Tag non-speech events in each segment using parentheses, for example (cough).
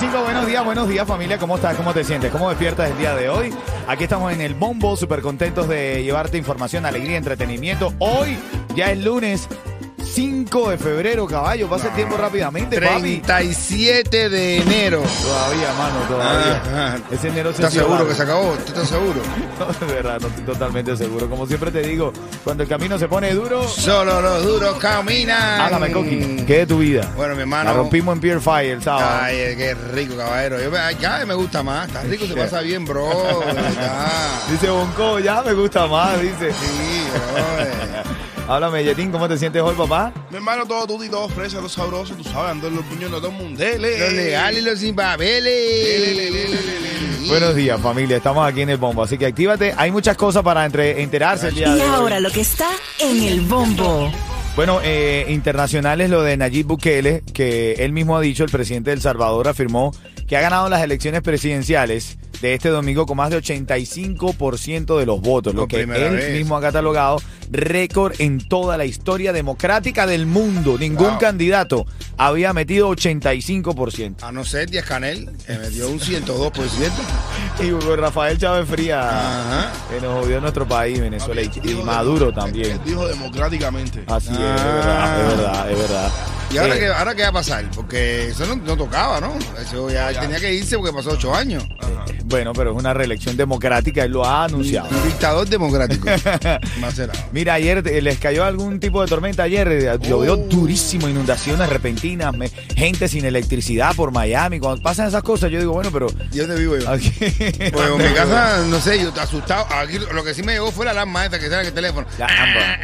buenos días, buenos días familia, ¿cómo estás? ¿Cómo te sientes? ¿Cómo despiertas el día de hoy? Aquí estamos en el Bombo, súper contentos de llevarte información, alegría, entretenimiento. Hoy ya es lunes, 5 de febrero, caballo, pasa el tiempo rápidamente, papi. 37 de enero. Todavía, mano, todavía. Ajá. Ese enero se ¿Estás seguro largo. que se acabó? ¿Tú estás seguro? (laughs) No, de verdad, no estoy totalmente seguro. Como siempre te digo, cuando el camino se pone duro, Solo los duros caminan. háblame, Coqui, ¿qué de tu vida? Bueno, mi hermano. La rompimos en Pier Fire el sábado. Ay, qué rico, caballero. Yo, ay, cada vez me gusta más. Está rico, se pasa bien, bro. (laughs) Dice Bonco, ya me gusta más, dice. Sí, bro. (laughs) Háblame, Yetín, ¿cómo te sientes hoy, papá? Mi hermano, todo tutti, todo fresa, todo sabroso, tú sabes, ando en los puños de todo el mundo. Dele. Los legales y los sin papeles. Buenos días, familia. Estamos aquí en el bombo, así que actívate. Hay muchas cosas para entre- enterarse el día Y de hoy. ahora lo que está en el bombo. Bueno, eh, internacional es lo de Nayib Bukele, que él mismo ha dicho, el presidente de El Salvador afirmó que ha ganado las elecciones presidenciales de este domingo con más de 85% de los votos, lo que él vez. mismo ha catalogado récord en toda la historia democrática del mundo. Ningún Wow. candidato había metido 85%. A no ser Díaz Canel, que me dio un 102%. (laughs) Y Hugo Rafael Chávez Fría, Ajá. que nos jodió nuestro país, Venezuela, y, Maduro también. Dijo democráticamente. Así es, es Ah. verdad, es verdad, es verdad. ¿Y ahora, qué, ahora qué va a pasar? Porque eso no, no tocaba, ¿no? Eso ya, tenía que irse porque pasó ocho años. Bueno, pero es una reelección democrática, él lo ha anunciado. Un dictador democrático. (laughs) Mira, ayer les cayó algún tipo de tormenta ayer, eh, llovió durísimo, inundaciones repentinas, me- gente sin electricidad por Miami. Cuando pasan esas cosas, yo digo, bueno, pero ¿Y dónde vivo yo? aquí- Pues en mi (laughs) casa, no sé, yo asustado. Aquí lo que sí me llegó fue la alarma esta que está en el teléfono. La Amber,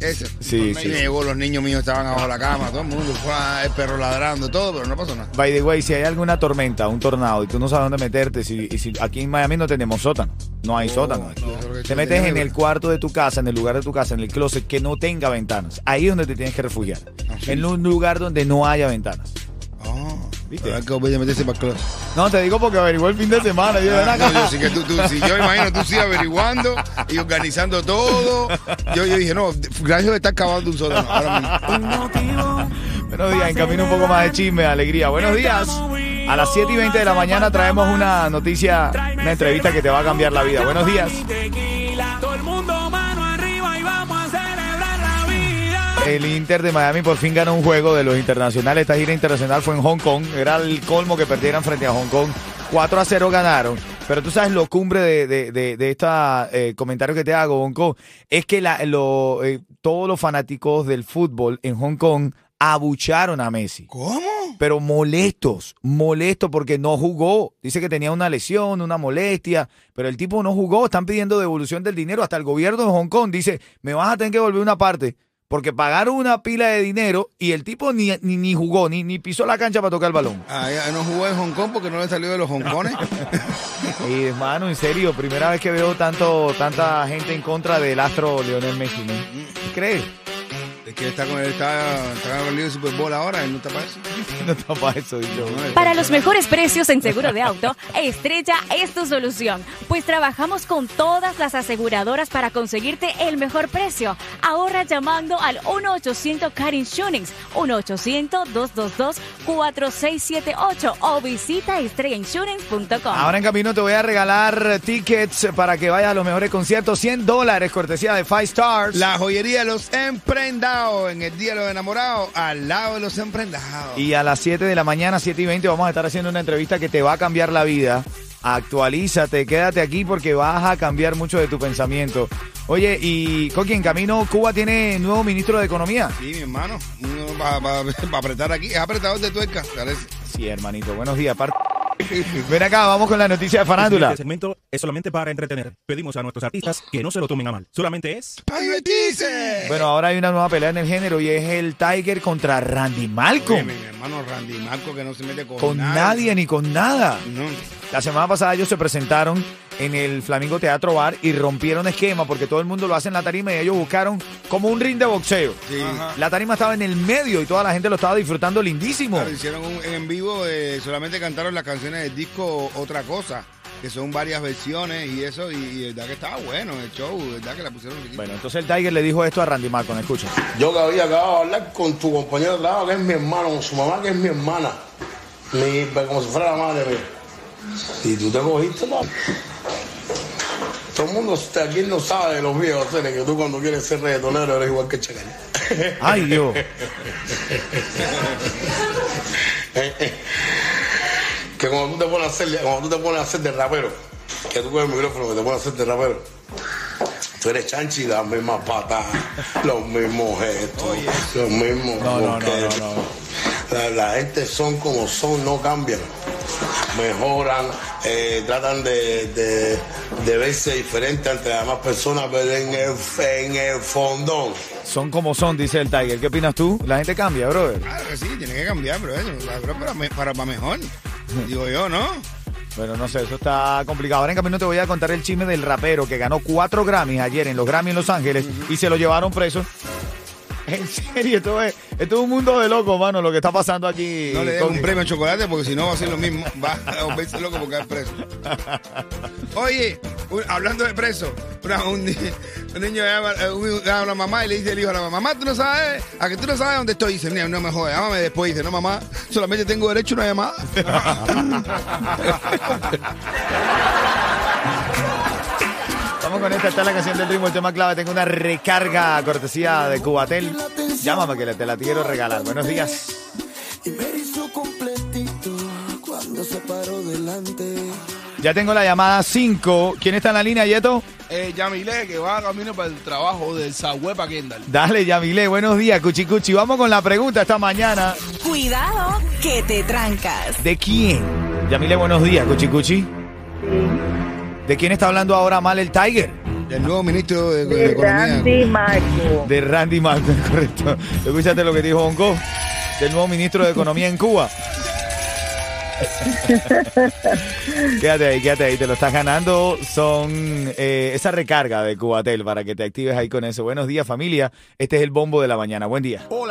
Eso. Sí, Y sí. me llegó, los niños míos estaban abajo de la cama, todo el mundo, el perro ladrando, todo, pero no pasó nada. By the way, si hay alguna tormenta, un tornado y tú no sabes dónde meterte, si, y si aquí en Miami no tenemos sótano, no hay sótano. Te metes en el cuarto de tu casa, en el lugar de tu casa, en el closet que no tenga ventanas. Ahí es donde te tienes que refugiar. En un lugar donde no haya ventanas. Oh, ¿Viste? Hay que voy a meterse para el closet. No, te digo porque averiguó el fin de semana. yo, ven Ah, acá. no, yo sí que tú, tú, si yo imagino tú sí averiguando y organizando todo. Yo, yo dije, no, gracias de estar cavando un sótano. Ahora mismo. Buenos días, en camino un poco más de chisme, alegría. Buenos días. A las 7 y 20 de la mañana traemos una noticia, una entrevista que te va a cambiar la vida. Buenos días. El Inter de Miami por fin ganó un juego de los internacionales. Esta gira internacional fue en Hong Kong. Era el colmo que perdieran frente a Hong Kong. 4 a 0 ganaron. Pero tú sabes lo cumbre de, de, de, de este comentario que te hago, Bonco, es que la, lo, eh, todos los fanáticos del fútbol en Hong Kong abucharon a Messi. ¿Cómo? pero molestos, molestos porque no jugó. Dice que tenía una lesión, una molestia, pero el tipo no jugó. Están pidiendo devolución del dinero. Hasta el gobierno de Hong Kong dice, me vas a tener que volver una parte. Porque pagaron una pila de dinero y el tipo ni, ni, ni jugó, ni, ni pisó la cancha para tocar el balón. Ah, no jugó en Hong Kong porque no le salió de los hongkones. Y (laughs) hermano, en serio, primera vez que veo tanto, tanta gente en contra del astro Leonel Messi. ¿no? ¿Qué crees? Es que está con él, está, está con el lío de Super Bowl ahora, él no está para eso. (laughs) No está para eso, dicho. Para los mejores precios en seguro de auto, Estrella es tu solución, pues trabajamos con todas las aseguradoras para conseguirte el mejor precio. Ahorra llamando al 1-800 Car Insurance, 1-800-222-4678 o visita estrellainsurance.com. Ahora en camino te voy a regalar tickets para que vayas a los mejores conciertos. 100 dólares, cortesía de Five Stars. La joyería de los en el Día de los Enamorados, al lado de los emprendados. Y a las 7 de la mañana, 7 y 20, vamos a estar haciendo una entrevista que te va a cambiar la vida. Actualízate, quédate aquí porque vas a cambiar mucho de tu pensamiento. Oye, y Coqui, en camino, Cuba tiene nuevo ministro de Economía. Sí, mi hermano, uno va, va- va a apretar aquí, es apretador de tuerca, parece. Sí, hermanito, buenos días. Par- (laughs) Ven acá, vamos con la noticia de farándula. Este segmento es solamente para entretener. Pedimos a nuestros artistas que no se lo tomen a mal. Solamente es... ¡Para divertirse! Bueno, ahora hay una nueva pelea en el género y es el Tiger contra Randy Oye, Malcolm. mi hermano Randy Marco que no se mete con, Con nadie ni con nada. No. La semana pasada ellos se presentaron en el Flamingo Teatro Bar y rompieron esquema porque todo el mundo lo hace en la tarima y ellos buscaron como un ring de boxeo. Sí. La tarima estaba en el medio y toda la gente lo estaba disfrutando lindísimo. Claro, hicieron un, en vivo, eh, solamente cantaron las canciones del disco Otra Cosa, que son varias versiones y eso, y, y verdad que estaba bueno el show, verdad que la pusieron. Bueno, entonces el Tiger le dijo esto a Randy Malcolm, escucha. Yo que había acabado de hablar con tu compañero de trabajo, que es mi hermano, con su mamá, que es mi hermana. Mi, pues, como si fuera la madre mía. Y tú te cogiste, papi. Todo el mundo aquí no sabe de los viejos, que tú cuando quieres ser reggaetonero eres igual que Chacal. Ay, Dios. (laughs) que cuando tú te pones a hacer, cuando tú te pones a hacer de rapero, que tú coges el micrófono que te pones a hacer de rapero, tú eres chanchi, las mismas patas, los mismos gestos, los mismos No, no, no, boquetes. no, no. La, la gente son como son, no cambian. Mejoran, eh, tratan de, de, de verse diferente ante las demás personas, pero en el, en el fondón. Son como son, dice el Tiger. ¿Qué opinas tú? La gente cambia, brother. Claro que sí, tiene que cambiar, pero para, para, para mejor. (laughs) Digo yo, ¿no? Bueno, no sé, eso está complicado. Ahora en camino te voy a contar el chisme del rapero que ganó cuatro Grammys ayer en los Grammys en Los Ángeles y se lo llevaron preso. En serio, esto es, esto es un mundo de locos, mano, lo que está pasando aquí. No le den un premio de chocolate porque si no va a ser lo mismo. Va a volverse loco porque es preso. Oye, un- hablando de preso, una- un, un niño llama a la mamá y le dice el hijo a la mamá, mamá, tú no sabes, a que tú no sabes dónde estoy. Dice, "Niño, no me jodas, llámame después. Dice, no, mamá, solamente tengo derecho a una llamada. (laughs) Vamos con esta, esta es la canción del ritmo, el tema clave. Tengo una recarga cortesía de Cubatel. Llámame que te la quiero regalar. Buenos días. y me hizo completito cuando se paró delante. Ya tengo la llamada 5. ¿Quién está en la línea, Yeto? Eh, Yamile, que va camino para el trabajo del para Kendall. Dale, Yamile, buenos días, Cuchi Cuchi. Vamos con la pregunta esta mañana. Cuidado que te trancas. ¿De quién? Yamile, buenos días, Cuchi Cuchi. ¿De quién está hablando ahora mal el Tiger? El nuevo ministro de, de Economía. De Randy Martin, (laughs) correcto. ¿Escuchaste lo que dijo Bonco? Del nuevo ministro de Economía en Cuba. (laughs) quédate ahí, quédate ahí. Te lo estás ganando. Son eh, esa recarga de Cubatel para que te actives ahí con eso. Buenos días, familia. Este es el bombo de la mañana. Buen día.